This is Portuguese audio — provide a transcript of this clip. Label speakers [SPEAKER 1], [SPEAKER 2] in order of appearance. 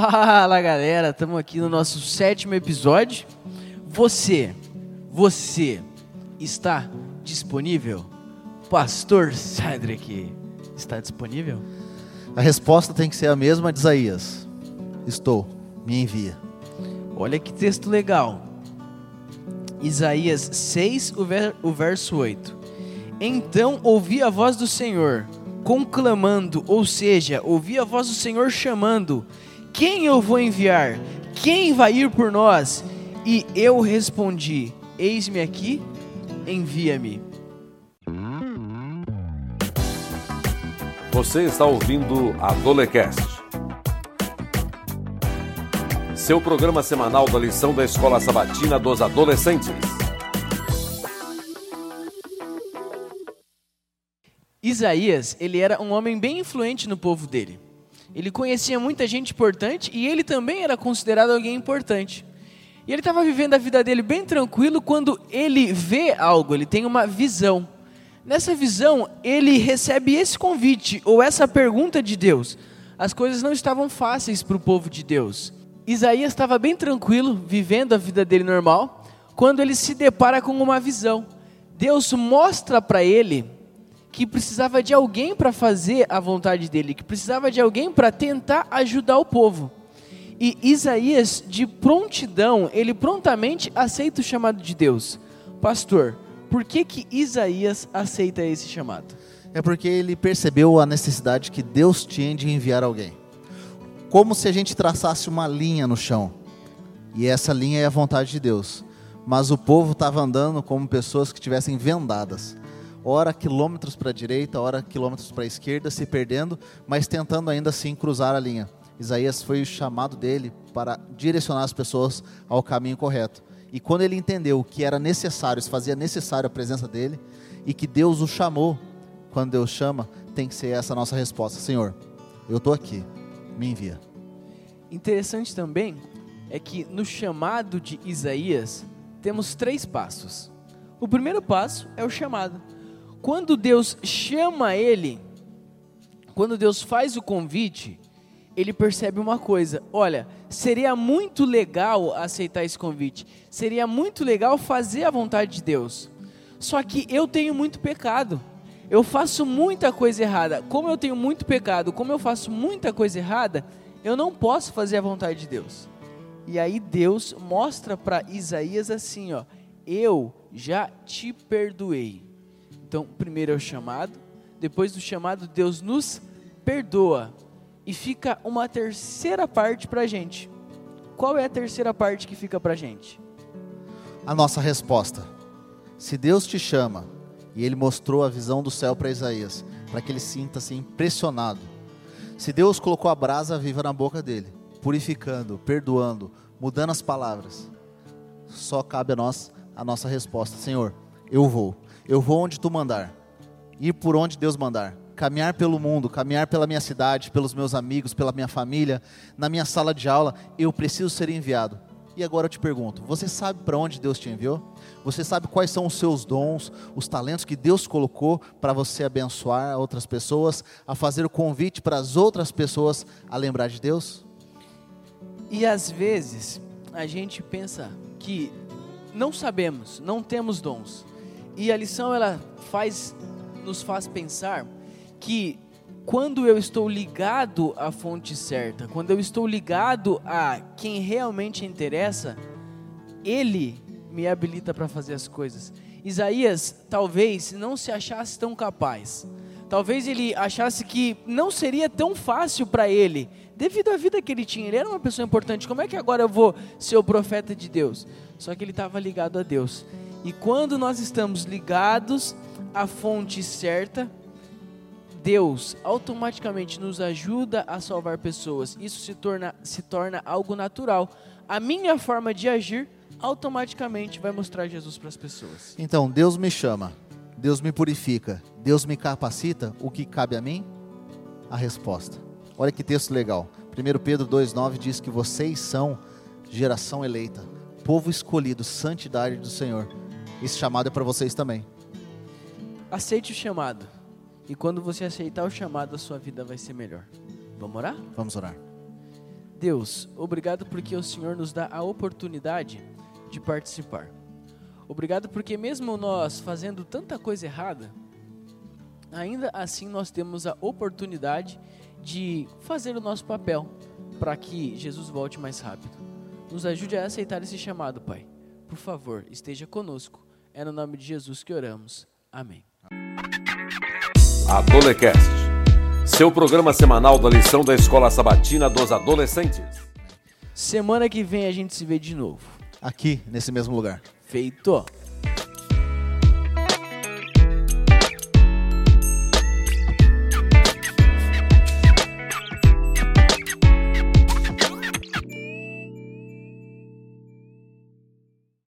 [SPEAKER 1] Fala galera, estamos aqui no nosso sétimo episódio. Você, você está disponível? Pastor Cedric, está disponível?
[SPEAKER 2] A resposta tem que ser a mesma de Isaías. Estou, me envia.
[SPEAKER 1] Olha que texto legal. Isaías 6, o, ver, o verso 8. Então ouvi a voz do Senhor conclamando, ou seja, ouvi a voz do Senhor chamando: Quem eu vou enviar? Quem vai ir por nós? E eu respondi: Eis-me aqui, envia-me.
[SPEAKER 3] Você está ouvindo a Dolecast. Seu programa semanal da lição da Escola Sabatina dos Adolescentes.
[SPEAKER 1] Isaías, ele era um homem bem influente no povo dele. Ele conhecia muita gente importante e ele também era considerado alguém importante. E ele estava vivendo a vida dele bem tranquilo quando ele vê algo, ele tem uma visão. Nessa visão, ele recebe esse convite ou essa pergunta de Deus. As coisas não estavam fáceis para o povo de Deus. Isaías estava bem tranquilo, vivendo a vida dele normal, quando ele se depara com uma visão. Deus mostra para ele que precisava de alguém para fazer a vontade dele, que precisava de alguém para tentar ajudar o povo. E Isaías, de prontidão, ele prontamente aceita o chamado de Deus. Pastor, por que que Isaías aceita esse chamado?
[SPEAKER 2] É porque ele percebeu a necessidade que Deus tinha de enviar alguém. Como se a gente traçasse uma linha no chão. E essa linha é a vontade de Deus. Mas o povo estava andando como pessoas que estivessem vendadas ora quilômetros para a direita, ora quilômetros para a esquerda, se perdendo, mas tentando ainda assim cruzar a linha. Isaías foi o chamado dele para direcionar as pessoas ao caminho correto. E quando ele entendeu que era necessário, se fazia necessário a presença dele, e que Deus o chamou, quando Deus chama, tem que ser essa a nossa resposta: Senhor, eu estou aqui, me envia.
[SPEAKER 1] Interessante também é que no chamado de Isaías temos três passos. O primeiro passo é o chamado. Quando Deus chama ele, quando Deus faz o convite, ele percebe uma coisa: olha, seria muito legal aceitar esse convite, seria muito legal fazer a vontade de Deus. Só que eu tenho muito pecado, eu faço muita coisa errada. Como eu tenho muito pecado, como eu faço muita coisa errada, eu não posso fazer a vontade de Deus. E aí Deus mostra para Isaías assim, ó: eu já te perdoei. Então, primeiro é o chamado, depois do chamado, Deus nos perdoa. E fica uma terceira parte para a gente. Qual é a terceira parte que fica para a gente?
[SPEAKER 2] A nossa resposta. Se Deus te chama, e Ele mostrou a visão do céu para Isaías, para que ele sinta-se impressionado. Se Deus colocou a brasa viva na boca dele, purificando, perdoando, mudando as palavras, só cabe a nós a nossa resposta: Senhor, eu vou. Eu vou onde tu mandar, ir por onde Deus mandar, caminhar pelo mundo, caminhar pela minha cidade, pelos meus amigos, pela minha família, na minha sala de aula, eu preciso ser enviado. E agora eu te pergunto: você sabe para onde Deus te enviou? Você sabe quais são os seus dons, os talentos que Deus colocou para você abençoar outras pessoas, a fazer o convite para as outras pessoas a lembrar de Deus?
[SPEAKER 1] E às vezes a gente pensa que não sabemos, não temos dons. E a lição ela faz nos faz pensar que quando eu estou ligado à fonte certa, quando eu estou ligado a quem realmente interessa, ele me habilita para fazer as coisas. Isaías talvez não se achasse tão capaz. Talvez ele achasse que não seria tão fácil para ele, devido à vida que ele tinha. Ele era uma pessoa importante. Como é que agora eu vou ser o profeta de Deus? Só que ele estava ligado a Deus. E quando nós estamos ligados à fonte certa, Deus automaticamente nos ajuda a salvar pessoas. Isso se torna, se torna algo natural. A minha forma de agir automaticamente vai mostrar Jesus para as pessoas.
[SPEAKER 2] Então, Deus me chama, Deus me purifica, Deus me capacita. O que cabe a mim? A resposta. Olha que texto legal. 1 Pedro 2,9 diz que vocês são geração eleita, povo escolhido, santidade do Senhor. Esse chamado é para vocês também.
[SPEAKER 1] Aceite o chamado. E quando você aceitar o chamado, a sua vida vai ser melhor. Vamos orar?
[SPEAKER 2] Vamos orar.
[SPEAKER 1] Deus, obrigado porque o Senhor nos dá a oportunidade de participar. Obrigado porque, mesmo nós fazendo tanta coisa errada, ainda assim nós temos a oportunidade de fazer o nosso papel para que Jesus volte mais rápido. Nos ajude a aceitar esse chamado, Pai. Por favor, esteja conosco. É no nome de Jesus que oramos. Amém.
[SPEAKER 3] Adolecast, seu programa semanal da lição da Escola Sabatina dos Adolescentes.
[SPEAKER 1] Semana que vem a gente se vê de novo.
[SPEAKER 2] Aqui, nesse mesmo lugar.
[SPEAKER 1] Feito.